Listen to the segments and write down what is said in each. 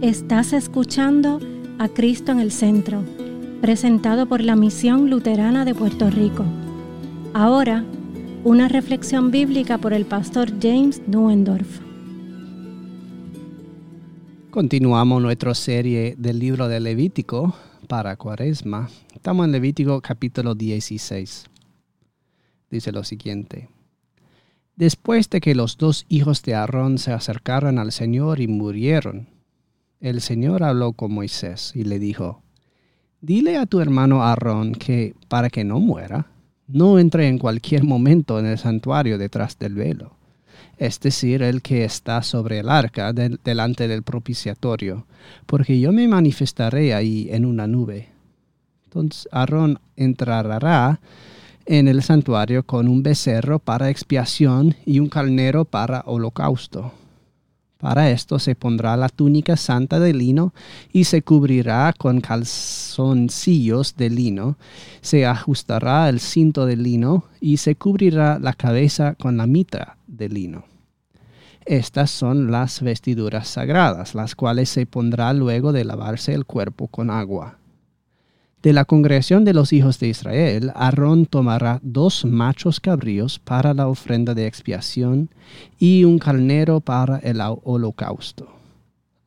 Estás escuchando a Cristo en el Centro, presentado por la Misión Luterana de Puerto Rico. Ahora, una reflexión bíblica por el pastor James Nuendorf. Continuamos nuestra serie del libro de Levítico para Cuaresma. Estamos en Levítico capítulo 16. Dice lo siguiente. Después de que los dos hijos de Aarón se acercaron al Señor y murieron, el Señor habló con Moisés y le dijo, Dile a tu hermano Aarón que, para que no muera, no entre en cualquier momento en el santuario detrás del velo, es decir, el que está sobre el arca delante del propiciatorio, porque yo me manifestaré ahí en una nube. Entonces Aarón entrará en el santuario con un becerro para expiación y un carnero para holocausto para esto se pondrá la túnica santa de lino y se cubrirá con calzoncillos de lino, se ajustará el cinto de lino y se cubrirá la cabeza con la mitra de lino. Estas son las vestiduras sagradas, las cuales se pondrá luego de lavarse el cuerpo con agua. De la congregación de los hijos de Israel, Aarón tomará dos machos cabríos para la ofrenda de expiación y un carnero para el holocausto.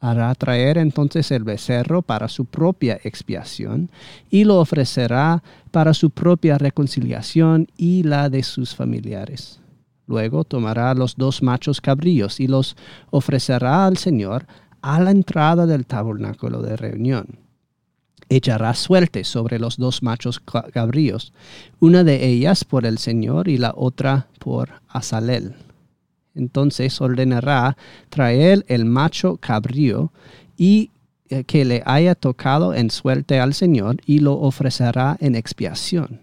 Hará traer entonces el becerro para su propia expiación y lo ofrecerá para su propia reconciliación y la de sus familiares. Luego tomará los dos machos cabríos y los ofrecerá al Señor a la entrada del tabernáculo de reunión echará suerte sobre los dos machos cabríos, una de ellas por el Señor y la otra por Azalel. Entonces ordenará traer el macho cabrío y eh, que le haya tocado en suerte al Señor y lo ofrecerá en expiación.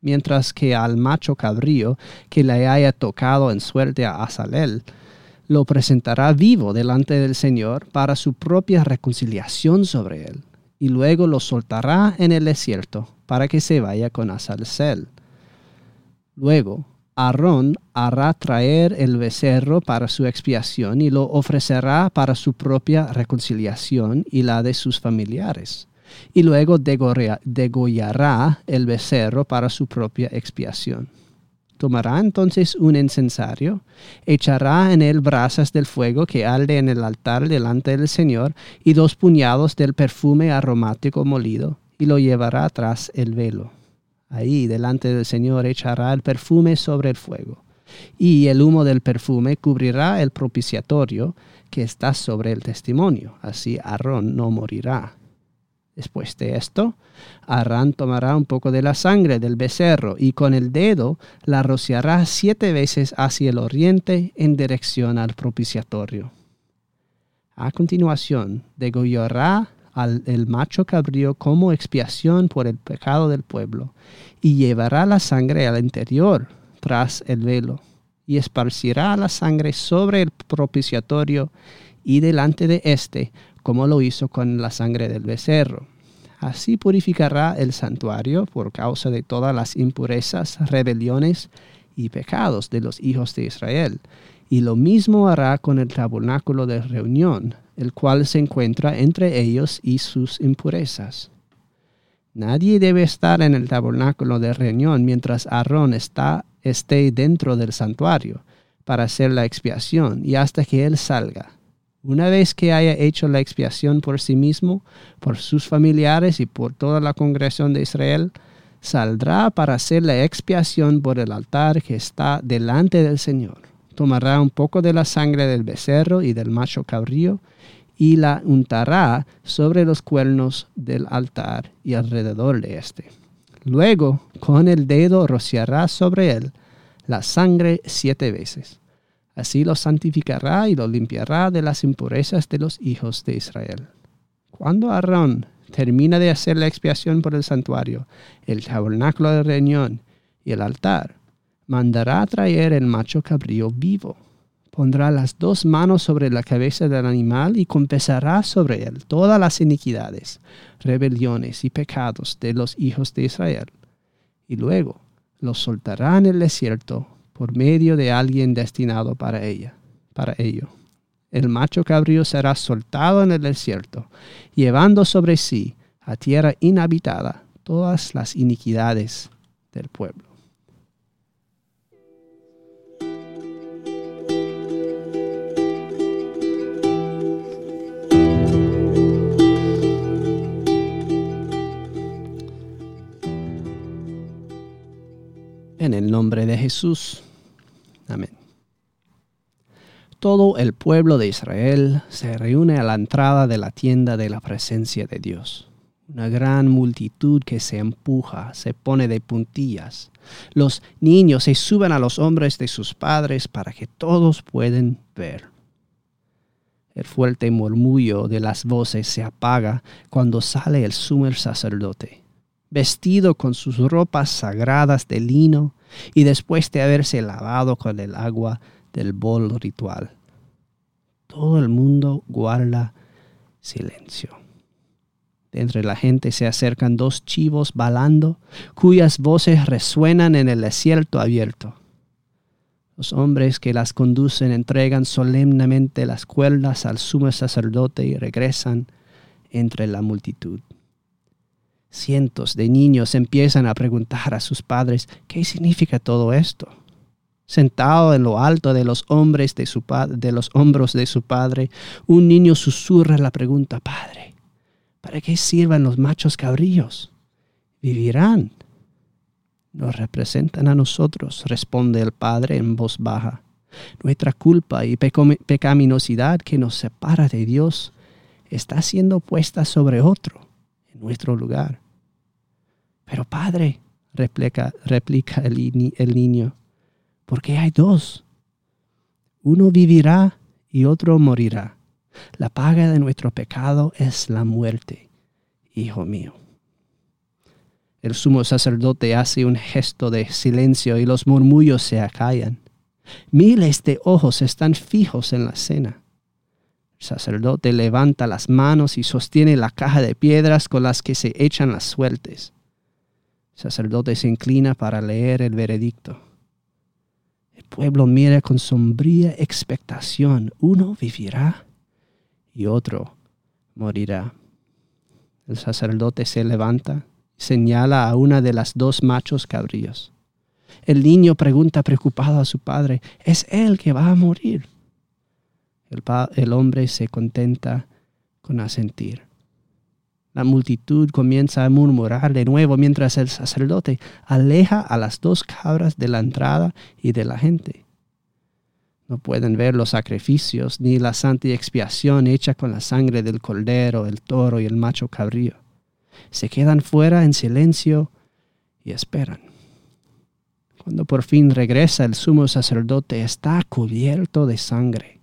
Mientras que al macho cabrío que le haya tocado en suerte a Azalel, lo presentará vivo delante del Señor para su propia reconciliación sobre él y luego lo soltará en el desierto para que se vaya con Asalcel. Luego, Aarón hará traer el becerro para su expiación y lo ofrecerá para su propia reconciliación y la de sus familiares. Y luego degollará el becerro para su propia expiación. Tomará entonces un incensario, echará en él brasas del fuego que arde en el altar delante del Señor y dos puñados del perfume aromático molido, y lo llevará tras el velo. Ahí delante del Señor echará el perfume sobre el fuego, y el humo del perfume cubrirá el propiciatorio que está sobre el testimonio, así Aarón no morirá. Después de esto, Arán tomará un poco de la sangre del becerro y con el dedo la rociará siete veces hacia el oriente en dirección al propiciatorio. A continuación, degollará al macho cabrío como expiación por el pecado del pueblo y llevará la sangre al interior tras el velo y esparcirá la sangre sobre el propiciatorio y delante de éste como lo hizo con la sangre del becerro. Así purificará el santuario por causa de todas las impurezas, rebeliones y pecados de los hijos de Israel. Y lo mismo hará con el tabernáculo de reunión, el cual se encuentra entre ellos y sus impurezas. Nadie debe estar en el tabernáculo de reunión mientras Aarón está, esté dentro del santuario para hacer la expiación y hasta que él salga una vez que haya hecho la expiación por sí mismo, por sus familiares y por toda la congregación de Israel, saldrá para hacer la expiación por el altar que está delante del Señor. Tomará un poco de la sangre del becerro y del macho cabrío y la untará sobre los cuernos del altar y alrededor de éste. Luego, con el dedo rociará sobre él la sangre siete veces Así lo santificará y lo limpiará de las impurezas de los hijos de Israel. Cuando Aarón termina de hacer la expiación por el santuario, el tabernáculo de reunión y el altar, mandará traer el macho cabrío vivo. Pondrá las dos manos sobre la cabeza del animal y confesará sobre él todas las iniquidades, rebeliones y pecados de los hijos de Israel. Y luego los soltará en el desierto por medio de alguien destinado para ella, para ello. el macho cabrío será soltado en el desierto, llevando sobre sí a tierra inhabitada todas las iniquidades del pueblo. Nombre de Jesús. Amén. Todo el pueblo de Israel se reúne a la entrada de la tienda de la presencia de Dios. Una gran multitud que se empuja, se pone de puntillas. Los niños se suben a los hombres de sus padres para que todos puedan ver. El fuerte murmullo de las voces se apaga cuando sale el sumer sacerdote vestido con sus ropas sagradas de lino y después de haberse lavado con el agua del bol ritual. Todo el mundo guarda silencio. De entre la gente se acercan dos chivos balando, cuyas voces resuenan en el desierto abierto. Los hombres que las conducen entregan solemnemente las cuerdas al sumo sacerdote y regresan entre la multitud. Cientos de niños empiezan a preguntar a sus padres, ¿qué significa todo esto? Sentado en lo alto de los, hombres de, su de los hombros de su padre, un niño susurra la pregunta, Padre, ¿para qué sirvan los machos cabrillos? Vivirán. Nos representan a nosotros, responde el Padre en voz baja. Nuestra culpa y pecaminosidad que nos separa de Dios está siendo puesta sobre otro en nuestro lugar. Pero padre, replica, replica el, el niño, ¿por qué hay dos? Uno vivirá y otro morirá. La paga de nuestro pecado es la muerte, hijo mío. El sumo sacerdote hace un gesto de silencio y los murmullos se acallan. Miles de ojos están fijos en la cena. El sacerdote levanta las manos y sostiene la caja de piedras con las que se echan las sueltes sacerdote se inclina para leer el veredicto. El pueblo mira con sombría expectación. Uno vivirá y otro morirá. El sacerdote se levanta y señala a una de las dos machos cabríos. El niño pregunta preocupado a su padre, ¿es él que va a morir? El, el hombre se contenta con asentir. La multitud comienza a murmurar de nuevo mientras el sacerdote aleja a las dos cabras de la entrada y de la gente. No pueden ver los sacrificios ni la santa expiación hecha con la sangre del cordero, el toro y el macho cabrío. Se quedan fuera en silencio y esperan. Cuando por fin regresa el sumo sacerdote está cubierto de sangre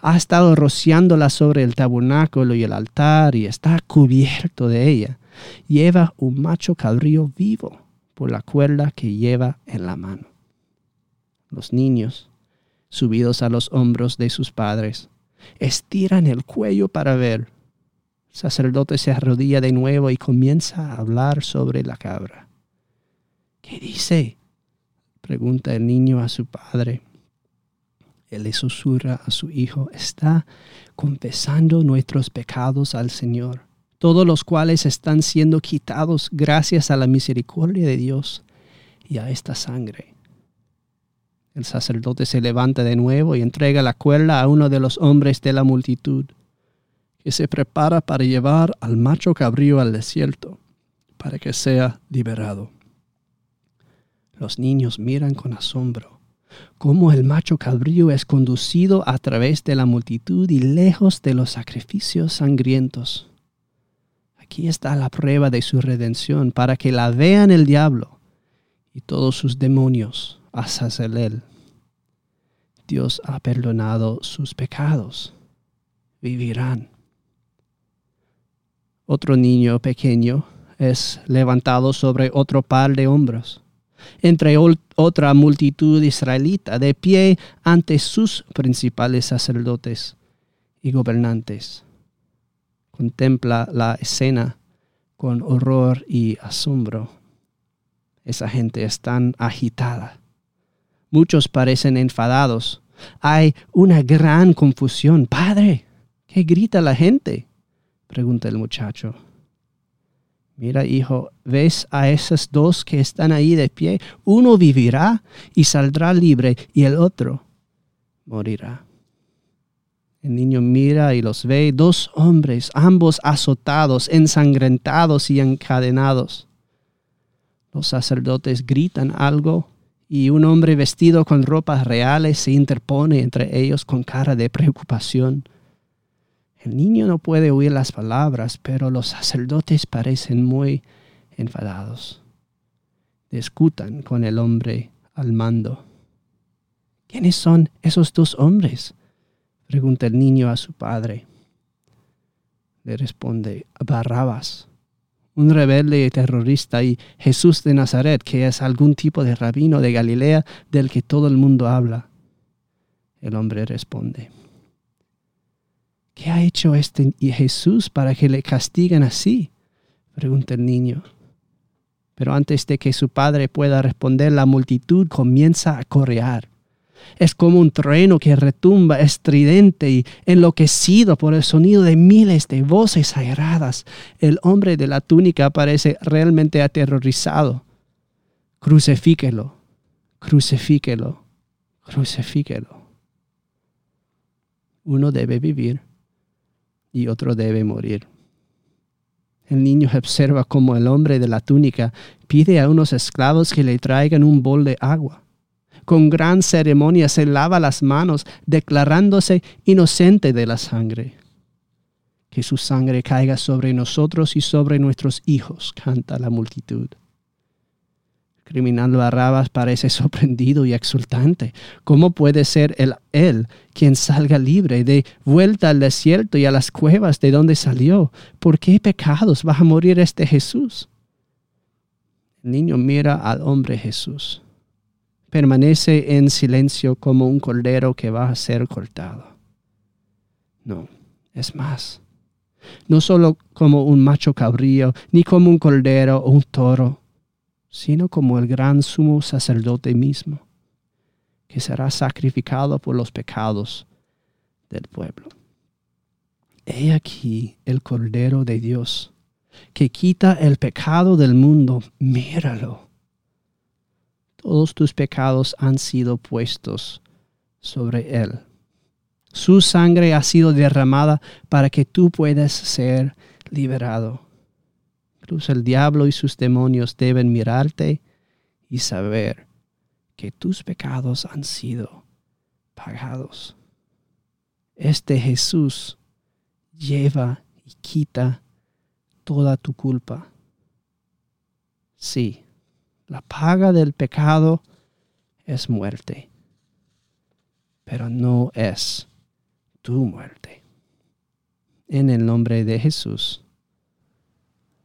ha estado rociándola sobre el tabernáculo y el altar y está cubierto de ella. Lleva un macho cabrío vivo por la cuerda que lleva en la mano. Los niños, subidos a los hombros de sus padres, estiran el cuello para ver. El sacerdote se arrodilla de nuevo y comienza a hablar sobre la cabra. ¿Qué dice? pregunta el niño a su padre. Él le susurra a su Hijo, está confesando nuestros pecados al Señor, todos los cuales están siendo quitados gracias a la misericordia de Dios y a esta sangre. El sacerdote se levanta de nuevo y entrega la cuerda a uno de los hombres de la multitud, que se prepara para llevar al macho cabrío al desierto, para que sea liberado. Los niños miran con asombro cómo el macho cabrío es conducido a través de la multitud y lejos de los sacrificios sangrientos. Aquí está la prueba de su redención para que la vean el diablo y todos sus demonios a él. Dios ha perdonado sus pecados. Vivirán. Otro niño pequeño es levantado sobre otro par de hombros entre otra multitud israelita, de pie ante sus principales sacerdotes y gobernantes. Contempla la escena con horror y asombro. Esa gente es tan agitada. Muchos parecen enfadados, Hay una gran confusión. Padre, ¿qué grita la gente? pregunta el muchacho. Mira, hijo, ¿ves a esos dos que están ahí de pie? Uno vivirá y saldrá libre y el otro morirá. El niño mira y los ve, dos hombres, ambos azotados, ensangrentados y encadenados. Los sacerdotes gritan algo y un hombre vestido con ropas reales se interpone entre ellos con cara de preocupación. El niño no puede oír las palabras, pero los sacerdotes parecen muy enfadados. Discutan con el hombre al mando. ¿Quiénes son esos dos hombres? pregunta el niño a su padre. Le responde, Barrabas, un rebelde terrorista, y Jesús de Nazaret, que es algún tipo de rabino de Galilea del que todo el mundo habla. El hombre responde, ¿qué ha hecho este Jesús para que le castiguen así? pregunta el niño. Pero antes de que su padre pueda responder, la multitud comienza a correar. Es como un trueno que retumba estridente y enloquecido por el sonido de miles de voces airadas. El hombre de la túnica parece realmente aterrorizado. Crucifíquelo, crucifíquelo, crucifíquelo. Uno debe vivir y otro debe morir. El niño observa como el hombre de la túnica pide a unos esclavos que le traigan un bol de agua con gran ceremonia se lava las manos, declarándose inocente de la sangre. Que su sangre caiga sobre nosotros y sobre nuestros hijos, canta la multitud. Criminal Barrabas parece sorprendido y exultante. ¿Cómo puede ser él, él quien salga libre de vuelta al desierto y a las cuevas de donde salió? ¿Por qué pecados va a morir este Jesús? El niño mira al hombre Jesús permanece en silencio como un cordero que va a ser cortado. No, es más. No solo como un macho cabrío, ni como un cordero o un toro, sino como el gran sumo sacerdote mismo, que será sacrificado por los pecados del pueblo. He aquí el Cordero de Dios, que quita el pecado del mundo. Míralo todos tus pecados han sido puestos sobre él. Su sangre ha sido derramada para que tú puedas ser liberado. Incluso el diablo y sus demonios deben mirarte y saber que tus pecados han sido pagados. Este Jesús lleva y quita toda tu culpa. Sí, la paga del pecado es muerte, pero no es tu muerte. En el nombre de Jesús.